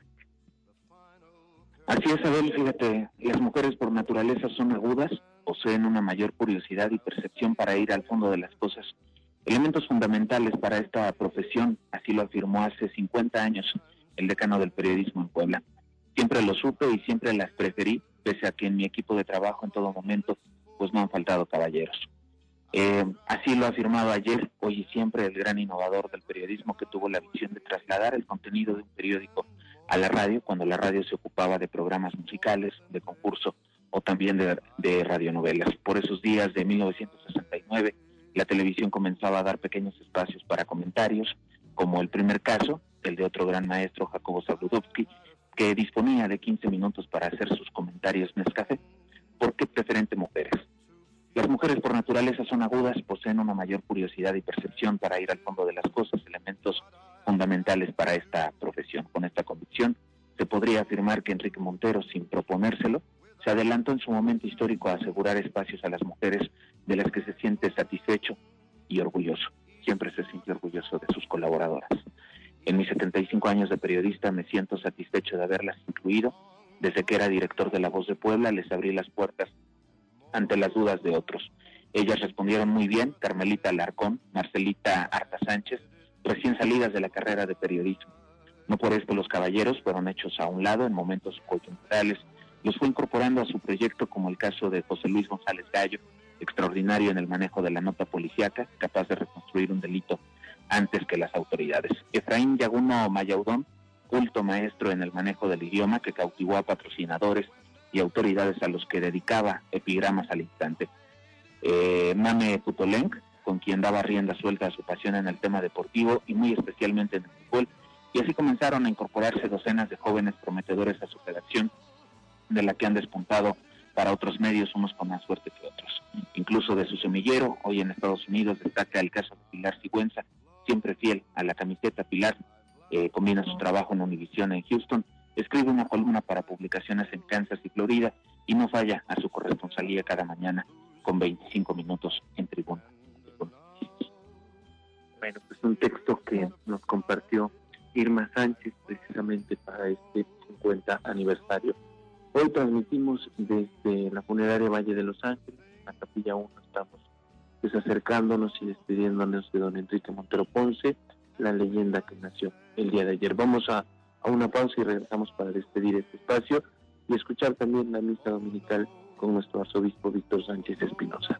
Así es, Abel, fíjate, las mujeres por naturaleza son agudas, poseen una mayor curiosidad y percepción para ir al fondo de las cosas. Elementos fundamentales para esta profesión, así lo afirmó hace 50 años el decano del periodismo en Puebla. Siempre lo supe y siempre las preferí, pese a que en mi equipo de trabajo en todo momento, pues no han faltado caballeros. Eh, así lo ha afirmado ayer, hoy y siempre, el gran innovador del periodismo que tuvo la visión de trasladar el contenido de un periódico a la radio cuando la radio se ocupaba de programas musicales, de concurso o también de, de radionovelas. Por esos días de 1969, la televisión comenzaba a dar pequeños espacios para comentarios, como el primer caso, el de otro gran maestro, Jacobo Zabludovsky, que disponía de 15 minutos para hacer sus comentarios Nescafé. ¿Por qué preferente mujeres? Las mujeres por naturaleza son agudas, poseen una mayor curiosidad y percepción para ir al fondo de las cosas, elementos fundamentales para esta profesión. Con esta convicción, se podría afirmar que Enrique Montero, sin proponérselo, se adelantó en su momento histórico a asegurar espacios a las mujeres de las que se siente satisfecho y orgulloso. Siempre se siente orgulloso de sus colaboradoras. En mis 75 años de periodista me siento satisfecho de haberlas incluido. Desde que era director de La Voz de Puebla les abrí las puertas ante las dudas de otros. Ellas respondieron muy bien, Carmelita Alarcón, Marcelita Arta Sánchez, recién salidas de la carrera de periodismo. No por esto los caballeros fueron hechos a un lado en momentos coyunturales. Los fue incorporando a su proyecto como el caso de José Luis González Gallo, extraordinario en el manejo de la nota policíaca, capaz de reconstruir un delito antes que las autoridades. Efraín Yaguno Mayaudón, culto maestro en el manejo del idioma que cautivó a patrocinadores y autoridades a los que dedicaba epigramas al instante. Eh, Mame Putolenc, con quien daba rienda suelta a su pasión en el tema deportivo y muy especialmente en el fútbol, y así comenzaron a incorporarse docenas de jóvenes prometedores a su redacción, de la que han despuntado para otros medios unos con más suerte que otros. Incluso de su semillero, hoy en Estados Unidos destaca el caso de Pilar Sigüenza, siempre fiel a la camiseta Pilar, eh, combina su trabajo en Univision en Houston, escribe una columna para publicaciones en Kansas y Florida y no falla a su corresponsalía cada mañana con 25 minutos en tribuna. Bueno, pues un texto que nos compartió Irma Sánchez precisamente para este 50 aniversario. Hoy transmitimos desde la funeraria Valle de Los Ángeles, la capilla 1, estamos pues acercándonos y despidiéndonos de don Enrique Montero Ponce, la leyenda que nació el día de ayer. Vamos a, a una pausa y regresamos para despedir este espacio y escuchar también la misa dominical con nuestro arzobispo Víctor Sánchez Espinosa.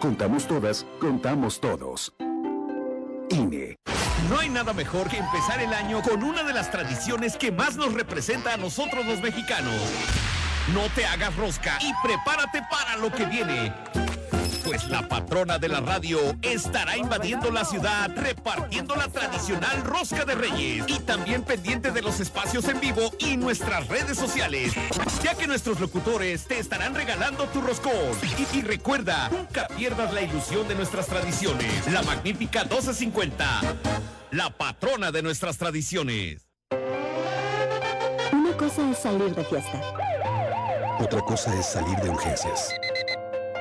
Contamos todas, contamos todos. INE. No hay nada mejor que empezar el año con una de las tradiciones que más nos representa a nosotros los mexicanos. No te hagas rosca y prepárate para lo que viene pues la patrona de la radio estará invadiendo la ciudad repartiendo la tradicional rosca de reyes y también pendiente de los espacios en vivo y nuestras redes sociales, ya que nuestros locutores te estarán regalando tu roscón. Y, y recuerda, nunca pierdas la ilusión de nuestras tradiciones. La magnífica 1250, la patrona de nuestras tradiciones. Una cosa es salir de fiesta. Otra cosa es salir de urgencias.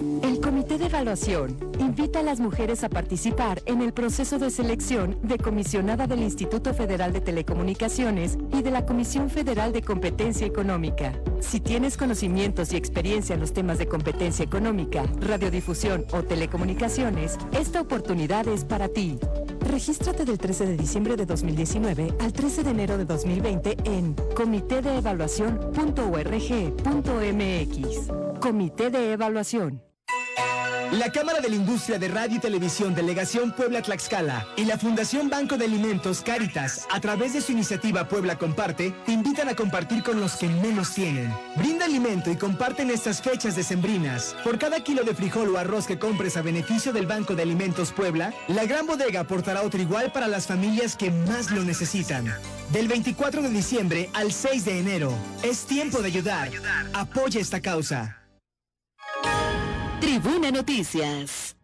El Comité de Evaluación invita a las mujeres a participar en el proceso de selección de comisionada del Instituto Federal de Telecomunicaciones y de la Comisión Federal de Competencia Económica. Si tienes conocimientos y experiencia en los temas de competencia económica, radiodifusión o telecomunicaciones, esta oportunidad es para ti. Regístrate del 13 de diciembre de 2019 al 13 de enero de 2020 en comitedeevaluación.org.mx. Comité de Evaluación. La Cámara de la Industria de Radio y Televisión Delegación Puebla Tlaxcala y la Fundación Banco de Alimentos Cáritas, a través de su iniciativa Puebla Comparte, te invitan a compartir con los que menos tienen. Brinda alimento y comparten estas fechas decembrinas. Por cada kilo de frijol o arroz que compres a beneficio del Banco de Alimentos Puebla, la gran bodega aportará otro igual para las familias que más lo necesitan. Del 24 de diciembre al 6 de enero, es tiempo de ayudar. Apoya esta causa. Tribuna Noticias.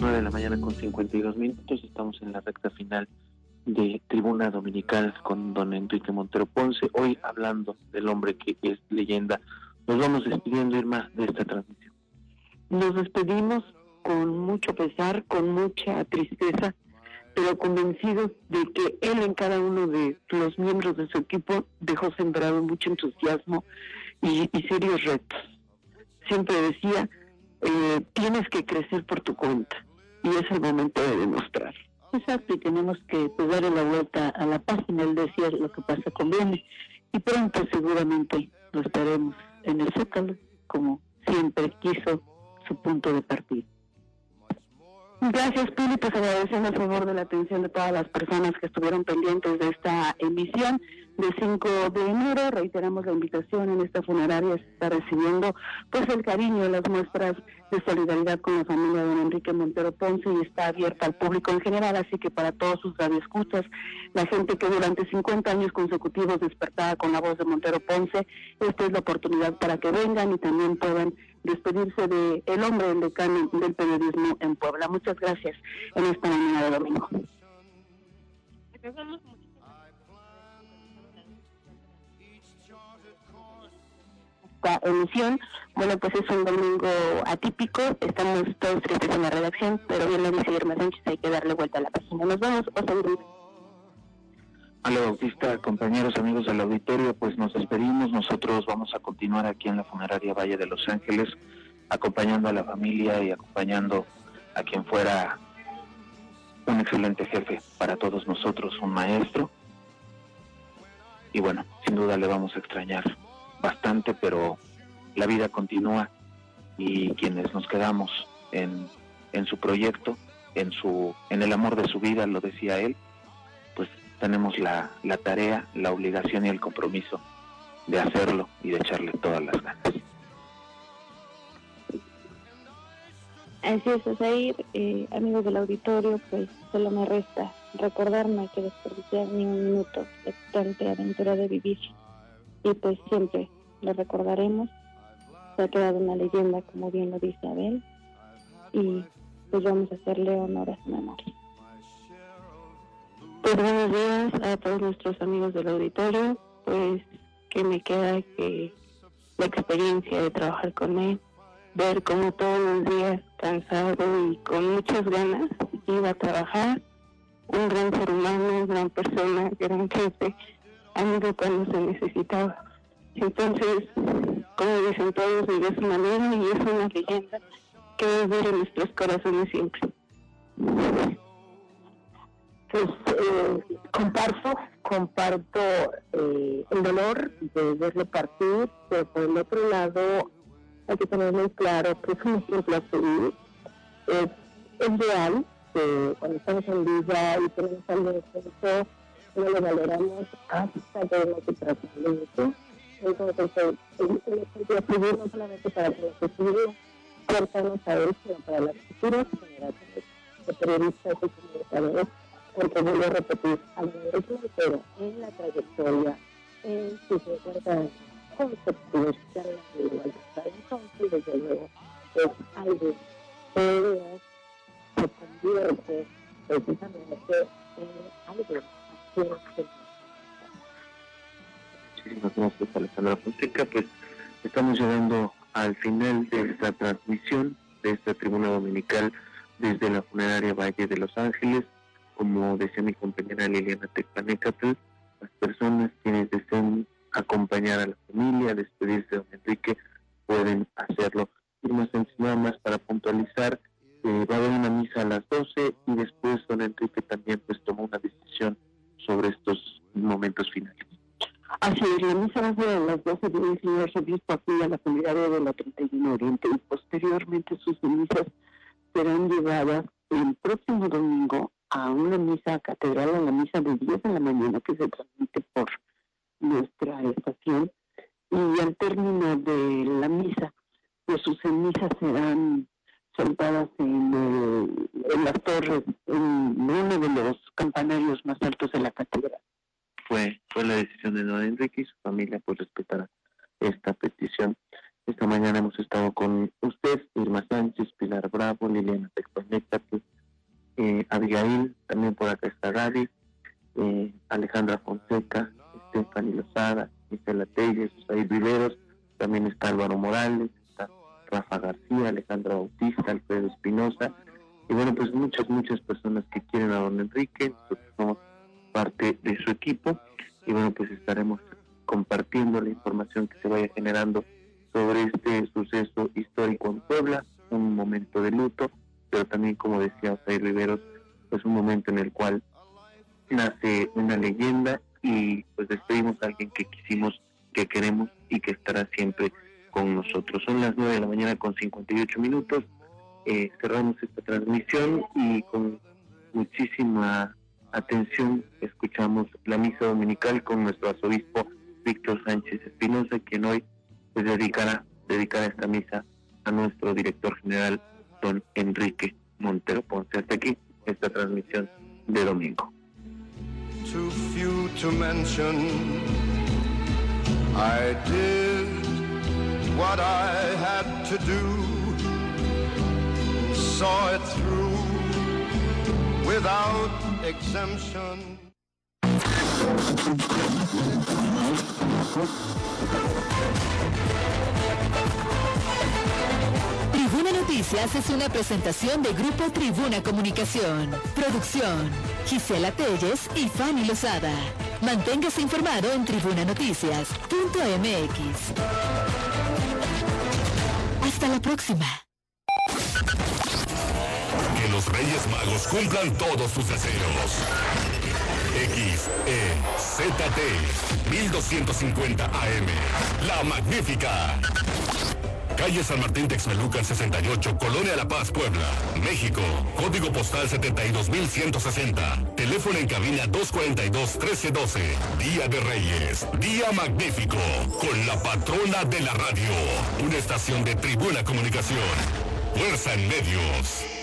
9 de la mañana con 52 minutos. Estamos en la recta final de Tribuna Dominical con don Enrique Montero Ponce. Hoy hablando del hombre que es leyenda. Nos vamos despidiendo, Irma, de esta transmisión. Nos despedimos con mucho pesar, con mucha tristeza, pero convencidos de que él en cada uno de los miembros de su equipo dejó sembrado mucho entusiasmo y, y serios retos. Siempre decía, eh, tienes que crecer por tu cuenta y es el momento de demostrar. Exacto, y tenemos que pues, darle la vuelta a la página. Él decía lo que pasa conviene. Y pronto seguramente lo estaremos en el Zócalo, como siempre quiso su punto de partida. Gracias, Pili. Pues agradecemos a favor de la atención de todas las personas que estuvieron pendientes de esta emisión de 5 de enero. Reiteramos la invitación en esta funeraria. Está recibiendo pues el cariño las muestras de solidaridad con la familia de don Enrique Montero Ponce y está abierta al público en general. Así que para todos sus radioescuchas, la gente que durante 50 años consecutivos despertaba con la voz de Montero Ponce, esta es la oportunidad para que vengan y también puedan despedirse de el hombre del decano del periodismo en Puebla. Muchas gracias en esta mañana de domingo. Esta emisión. Bueno, pues es un domingo atípico, estamos todos tristes en la redacción, pero bien lo dice Irma Sánchez, hay que darle vuelta a la página. Nos vamos, Hola Bautista, compañeros, amigos del auditorio, pues nos despedimos. Nosotros vamos a continuar aquí en la funeraria Valle de Los Ángeles, acompañando a la familia y acompañando a quien fuera un excelente jefe para todos nosotros, un maestro. Y bueno, sin duda le vamos a extrañar bastante, pero la vida continúa y quienes nos quedamos en, en su proyecto, en, su, en el amor de su vida, lo decía él, pues tenemos la, la tarea, la obligación y el compromiso de hacerlo y de echarle todas las ganas. Así es, Osair, eh, amigos del auditorio, pues solo me resta recordarme que desperdiciar ni un minuto de tanta aventura de vivir. Y pues siempre lo recordaremos. Se ha quedado una leyenda, como bien lo dice Abel. Y pues vamos a hacerle honor a su memoria. Pues buenos días a todos nuestros amigos del auditorio. Pues que me queda que la experiencia de trabajar con él, ver cómo todos los días cansado y con muchas ganas iba a trabajar, un gran ser humano, gran persona, gran jefe, amigo cuando se necesitaba. Entonces, como dicen todos, vive su manera y es una leyenda que debe en nuestros corazones siempre. Pues eh, comparto, comparto eh, el dolor de verlo partir, pero por el otro lado hay que tener muy claro que es un ejemplo a seguir. Es, real que cuando estamos en vida y tenemos algo de no lo valoramos hasta que hemos tratamiento. Entonces, es un ejemplo a seguir no solamente para que los futuros cercanos a él, sino para las futuras generaciones de periodistas y comunicadores, porque vuelvo a repetir, al compartiendo la información que se vaya generando sobre este suceso histórico en Puebla, un momento de luto, pero también, como decía Osay Riveros, pues un momento en el cual nace una leyenda y pues despedimos a alguien que quisimos, que queremos y que estará siempre con nosotros. Son las 9 de la mañana con 58 minutos. Eh, cerramos esta transmisión y con muchísima atención escuchamos la misa dominical con nuestro arzobispo Víctor Sánchez Espinosa, quien hoy se dedicará, dedicará esta misa a nuestro director general, don Enrique Montero Ponce. Hasta aquí esta transmisión de domingo. too few to mention. I did what I had to do, saw it through without exemption. Tribuna Noticias es una presentación de Grupo Tribuna Comunicación. Producción, Gisela Telles y Fanny Lozada. Manténgase informado en tribunanoticias.mx. Hasta la próxima. Que los Reyes Magos cumplan todos sus deseos. X, E, Z, T, 1250 AM. La Magnífica. Calle San Martín Texmelucan 68, Colonia La Paz, Puebla, México. Código postal 72160. Teléfono en cabina 242-1312. Día de Reyes. Día magnífico. Con la patrona de la radio. Una estación de Tribuna Comunicación. Fuerza en medios.